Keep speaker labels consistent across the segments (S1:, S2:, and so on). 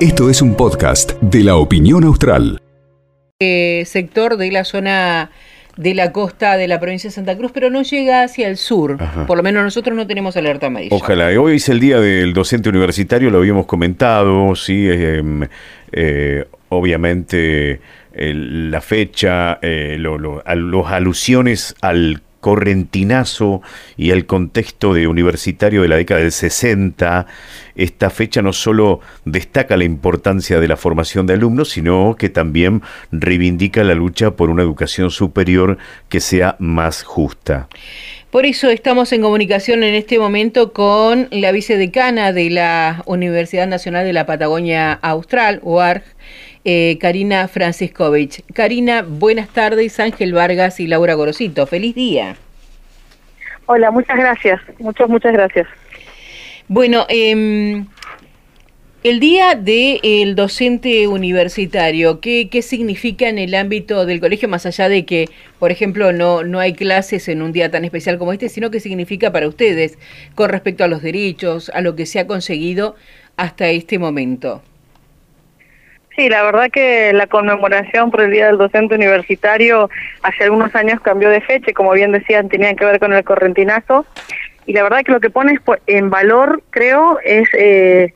S1: Esto es un podcast de la opinión austral.
S2: Eh, sector de la zona de la costa de la provincia de Santa Cruz, pero no llega hacia el sur. Por lo menos nosotros no tenemos alerta amarilla.
S3: Ojalá. Hoy es el día del docente universitario, lo habíamos comentado, sí, em, eh, obviamente la fecha, eh, los alusiones al correntinazo y el contexto de universitario de la década del 60, esta fecha no solo destaca la importancia de la formación de alumnos, sino que también reivindica la lucha por una educación superior que sea más justa.
S2: Por eso estamos en comunicación en este momento con la vicedecana de la Universidad Nacional de la Patagonia Austral, UARG, eh, Karina Franciscovich. Karina, buenas tardes, Ángel Vargas y Laura Gorosito. Feliz día.
S4: Hola, muchas gracias. Muchas, muchas gracias.
S2: Bueno, em, el día del docente universitario, ¿qué, ¿qué significa en el ámbito del colegio, más allá de que, por ejemplo, no, no hay clases en un día tan especial como este, sino qué significa para ustedes con respecto a los derechos, a lo que se ha conseguido hasta este momento?
S4: Sí, la verdad que la conmemoración por el Día del Docente Universitario hace algunos años cambió de fecha, como bien decían, tenía que ver con el correntinazo. Y la verdad que lo que pone en valor, creo, es eh,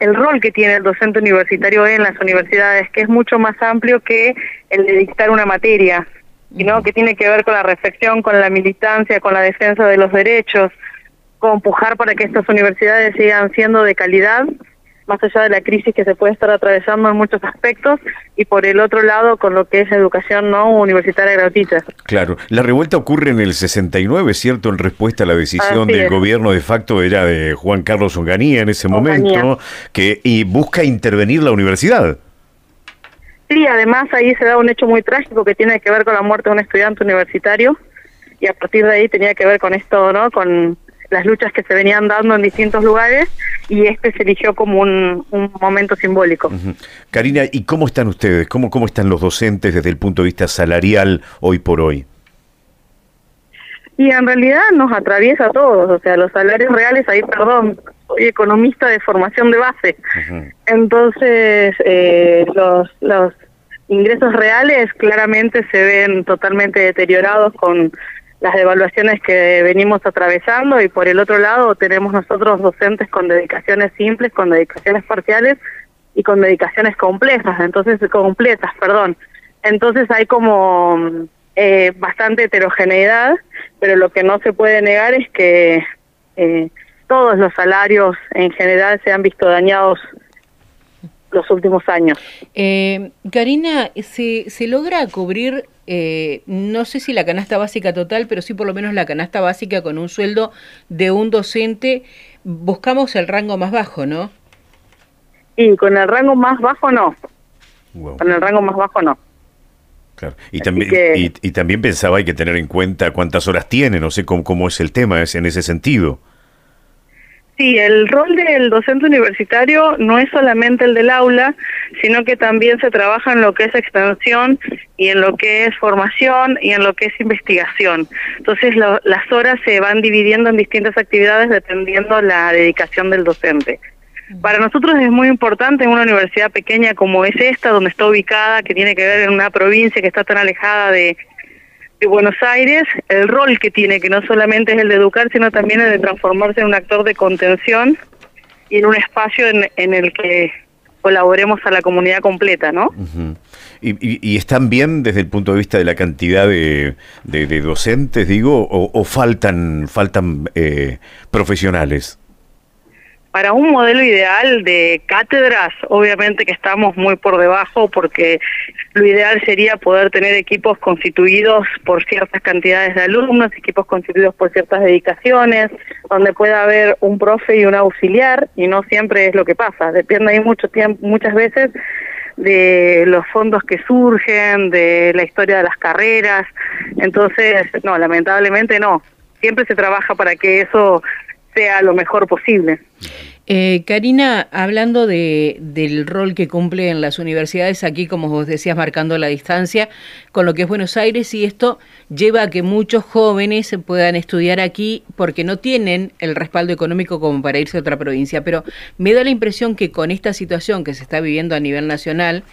S4: el rol que tiene el docente universitario en las universidades, que es mucho más amplio que el de dictar una materia, sino que tiene que ver con la reflexión, con la militancia, con la defensa de los derechos, con empujar para que estas universidades sigan siendo de calidad más allá de la crisis que se puede estar atravesando en muchos aspectos, y por el otro lado con lo que es educación no universitaria gratuita.
S3: Claro, la revuelta ocurre en el 69, ¿cierto? En respuesta a la decisión del gobierno de facto era de Juan Carlos Onganía en ese momento, que y busca intervenir la universidad.
S4: Sí, además ahí se da un hecho muy trágico que tiene que ver con la muerte de un estudiante universitario y a partir de ahí tenía que ver con esto, ¿no? Con las luchas que se venían dando en distintos lugares y este se eligió como un, momento simbólico.
S3: Karina, ¿y cómo están ustedes? ¿Cómo, ¿Cómo están los docentes desde el punto de vista salarial hoy por hoy?
S4: Y en realidad nos atraviesa a todos, o sea, los salarios reales, ahí perdón, soy economista de formación de base, entonces eh, los, los ingresos reales claramente se ven totalmente deteriorados con las devaluaciones que venimos atravesando y por el otro lado tenemos nosotros docentes con dedicaciones simples, con dedicaciones parciales y con dedicaciones complejas, entonces completas, perdón. Entonces hay como eh, bastante heterogeneidad, pero lo que no se puede negar es que eh, todos los salarios en general se han visto dañados los últimos años.
S2: Eh, Karina, ¿se, ¿se logra cubrir eh, no sé si la canasta básica total, pero sí por lo menos la canasta básica con un sueldo de un docente, buscamos el rango más bajo, ¿no?
S4: Y con el rango más bajo no. Con el rango más bajo no.
S3: Claro. Y también, y, también pensaba hay que tener en cuenta cuántas horas tiene, no sé cómo, cómo es el tema es en ese sentido.
S4: Sí, el rol del docente universitario no es solamente el del aula, sino que también se trabaja en lo que es extensión y en lo que es formación y en lo que es investigación. Entonces las horas se van dividiendo en distintas actividades dependiendo la dedicación del docente. Para nosotros es muy importante en una universidad pequeña como es esta, donde está ubicada, que tiene que ver en una provincia que está tan alejada de, de Buenos Aires, el rol que tiene, que no solamente es el de educar, sino también el de transformarse en un actor de contención y en un espacio en, el que colaboremos a la comunidad completa, ¿no?
S3: ¿Y, están bien desde el punto de vista de la cantidad de, docentes, digo, o, faltan, faltan eh, profesionales?
S4: Para un modelo ideal de cátedras, obviamente que estamos muy por debajo porque lo ideal sería poder tener equipos constituidos por ciertas cantidades de alumnos, equipos constituidos por ciertas dedicaciones, donde pueda haber un profe y un auxiliar, y no siempre es lo que pasa. Depende ahí mucho tiempo, muchas veces de los fondos que surgen, de la historia de las carreras. Entonces, no, lamentablemente no. Siempre se trabaja para que eso sea lo mejor posible.
S2: Eh, Karina, hablando de, del rol que cumple en las universidades, aquí, como vos decías, marcando la distancia con lo que es Buenos Aires, y esto lleva a que muchos jóvenes puedan estudiar aquí porque no tienen el respaldo económico como para irse a otra provincia. Pero me da la impresión que con esta situación que se está viviendo a nivel nacional,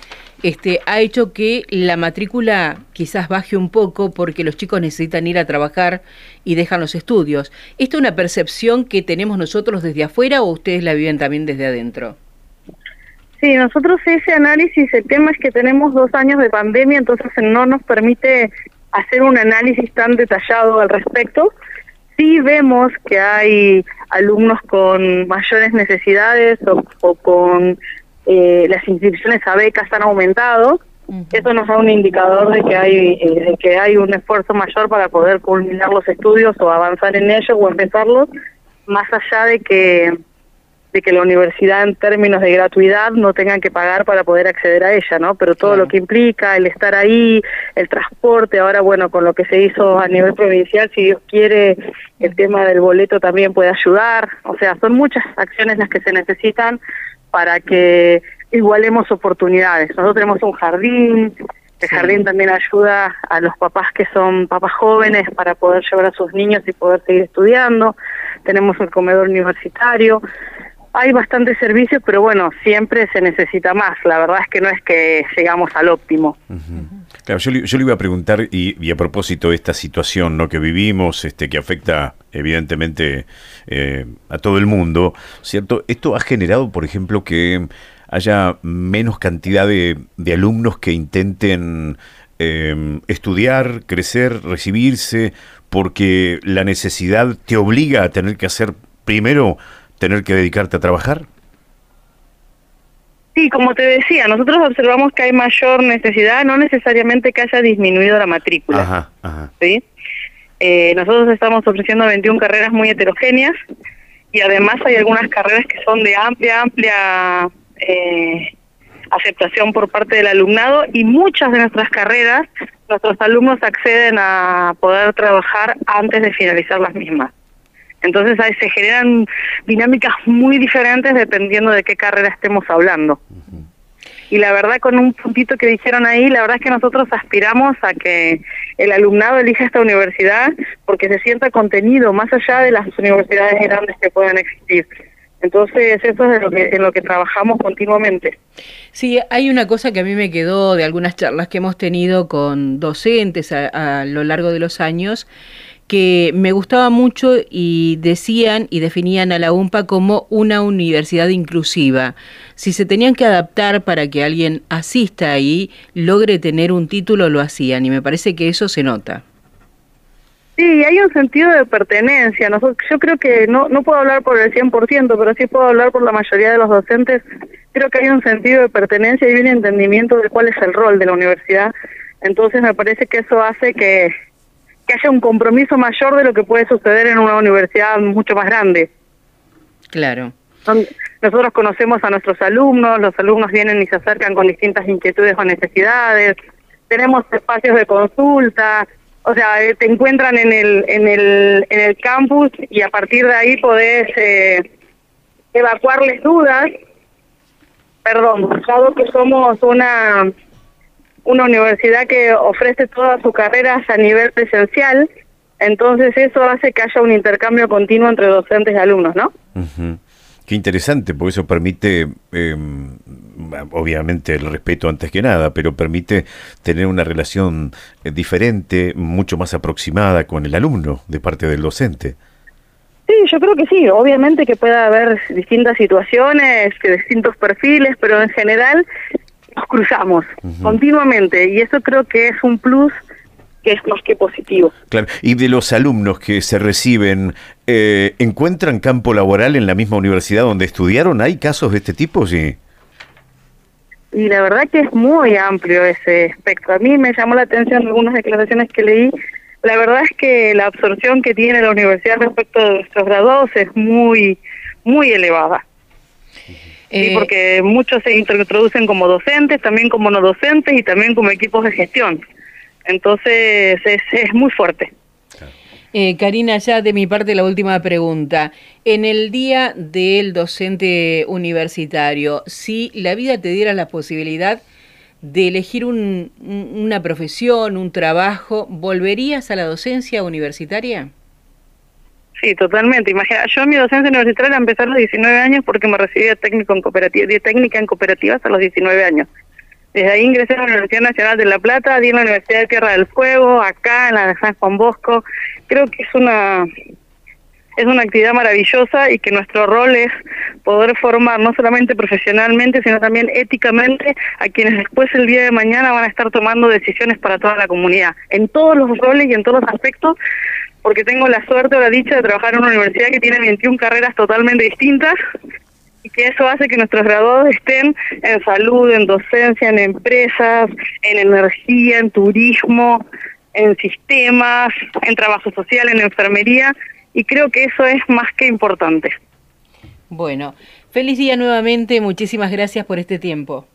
S2: este, ha hecho que la matrícula quizás baje un poco porque los chicos necesitan ir a trabajar y dejan los estudios. ¿Esto es una percepción que tenemos nosotros desde afuera o ustedes la viven también desde adentro?
S4: Sí, nosotros ese análisis, el tema es que tenemos dos años de pandemia, entonces no nos permite hacer un análisis tan detallado al respecto. Sí vemos que hay alumnos con mayores necesidades o con eh, las inscripciones a becas han aumentado. Eso nos da un indicador de que hay eh, de que hay un esfuerzo mayor para poder culminar los estudios o avanzar en ellos o empezarlos, más allá de que de que la universidad en términos de gratuidad no tengan que pagar para poder acceder a ella, ¿no? Pero todo lo que implica, el estar ahí, el transporte, ahora bueno, con lo que se hizo a nivel provincial, si Dios quiere, el tema del boleto también puede ayudar, o sea, son muchas acciones las que se necesitan para que igualemos oportunidades. Nosotros tenemos un jardín, el jardín también ayuda a los papás que son papás jóvenes para poder llevar a sus niños y poder seguir estudiando. Tenemos el comedor universitario. Hay bastantes servicios, pero bueno, siempre se necesita más. La verdad es que no es que llegamos al óptimo.
S3: Claro, yo, le iba a preguntar, y, a propósito de esta situación ¿no? que vivimos, este, que afecta evidentemente eh, a todo el mundo, ¿cierto? Esto ha generado, por ejemplo, que haya menos cantidad de, alumnos que intenten em, estudiar, crecer, recibirse, porque la necesidad te obliga a tener que hacer primero, tener que dedicarte a trabajar.
S4: Sí, como te decía, nosotros observamos que hay mayor necesidad, no necesariamente que haya disminuido la matrícula. Ajá, ajá. ¿sí? Eh, nosotros estamos ofreciendo 21 carreras muy heterogéneas y además hay algunas carreras que son de amplia, amplia eh, aceptación por parte del alumnado y muchas de nuestras carreras, nuestros alumnos acceden a poder trabajar antes de finalizar las mismas. Entonces ahí se generan dinámicas muy diferentes dependiendo de qué carrera estemos hablando. Y la verdad, con un puntito que dijeron ahí, la verdad es que nosotros aspiramos a que el alumnado elija esta universidad porque se sienta contenido más allá de las universidades grandes que puedan existir. Entonces, eso es lo que, en lo que trabajamos continuamente.
S2: Sí, hay una cosa que a mí me quedó de algunas charlas que hemos tenido con docentes a lo largo de los años, que me gustaba mucho y decían y definían a la UMPA como una universidad inclusiva. Si se tenían que adaptar para que alguien asista ahí, logre tener un título, lo hacían y me parece que eso se nota.
S4: Sí, hay un sentido de pertenencia. Nosotros, yo creo que no, no puedo hablar por el 100%, pero sí puedo hablar por la mayoría de los docentes. Creo que hay un sentido de pertenencia y un entendimiento de cuál es el rol de la universidad. Entonces me parece que eso hace que, que haya un compromiso mayor de lo que puede suceder en una universidad mucho más grande.
S2: Claro.
S4: Nosotros conocemos a nuestros alumnos, los alumnos vienen y se acercan con distintas inquietudes o necesidades, tenemos espacios de consulta, o sea, eh, te encuentran en el, en el, en el campus y a partir de ahí podés eh, evacuarles dudas. Perdón, dado que somos una una universidad que ofrece todas sus carreras a nivel presencial, entonces eso hace que haya un intercambio continuo entre docentes y alumnos, ¿no?
S3: Qué interesante, porque eso permite, em, obviamente el respeto antes que nada, pero permite tener una relación eh, diferente, mucho más aproximada con el alumno de parte del docente.
S4: Sí, yo creo que sí, obviamente que puede haber distintas situaciones, que distintos perfiles, pero en general nos cruzamos continuamente y eso creo que es un plus que es más que positivo.
S3: Claro, y de los alumnos que se reciben, eh, ¿encuentran campo laboral en la misma universidad donde estudiaron? ¿Hay casos de este tipo? Sí.
S4: Y la verdad que es muy amplio ese espectro. A mí me llamó la atención algunas declaraciones que leí. La verdad es que la absorción que tiene la universidad respecto de nuestros graduados es muy, muy elevada. Sí, eh, porque muchos se introducen como docentes, también como no docentes y también como equipos de gestión. Entonces es, es muy fuerte.
S2: Eh, Karina, ya de mi parte la última pregunta. En el día del docente universitario, si la vida te diera la posibilidad de elegir una profesión, un trabajo, ¿volverías a la docencia universitaria?
S4: Sí, totalmente. Imagina, yo mi docencia universitaria la empecé a los 19 años porque me recibí de técnico en cooperativa, de técnica en cooperativas a los 19 años. Desde ahí ingresé a la Universidad Nacional de La Plata, di en la Universidad de Tierra del Fuego, acá en la de San Juan Bosco. Creo que es una es una actividad maravillosa y que nuestro rol es poder formar no solamente profesionalmente, sino también éticamente a quienes después el día de mañana van a estar tomando decisiones para toda la comunidad, en todos los roles y en todos los aspectos, porque tengo la suerte o la dicha de trabajar en una universidad que tiene 21 carreras totalmente distintas y que eso hace que nuestros graduados estén en salud, en docencia, en empresas, en energía, en turismo, en sistemas, en trabajo social, en enfermería, y creo que eso es más que importante.
S2: Bueno, feliz día nuevamente, muchísimas gracias por este tiempo.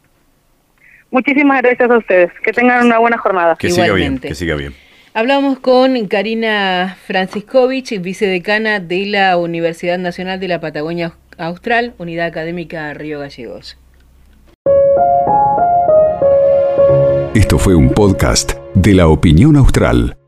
S4: Muchísimas gracias a ustedes, que tengan una buena jornada.
S3: Que siga bien, que siga bien.
S2: Hablamos con Karina Franciscovich, vicedecana de la Universidad Nacional de la Patagonia Austral, Unidad Académica Río Gallegos.
S1: Esto fue un podcast de la Opinión Austral.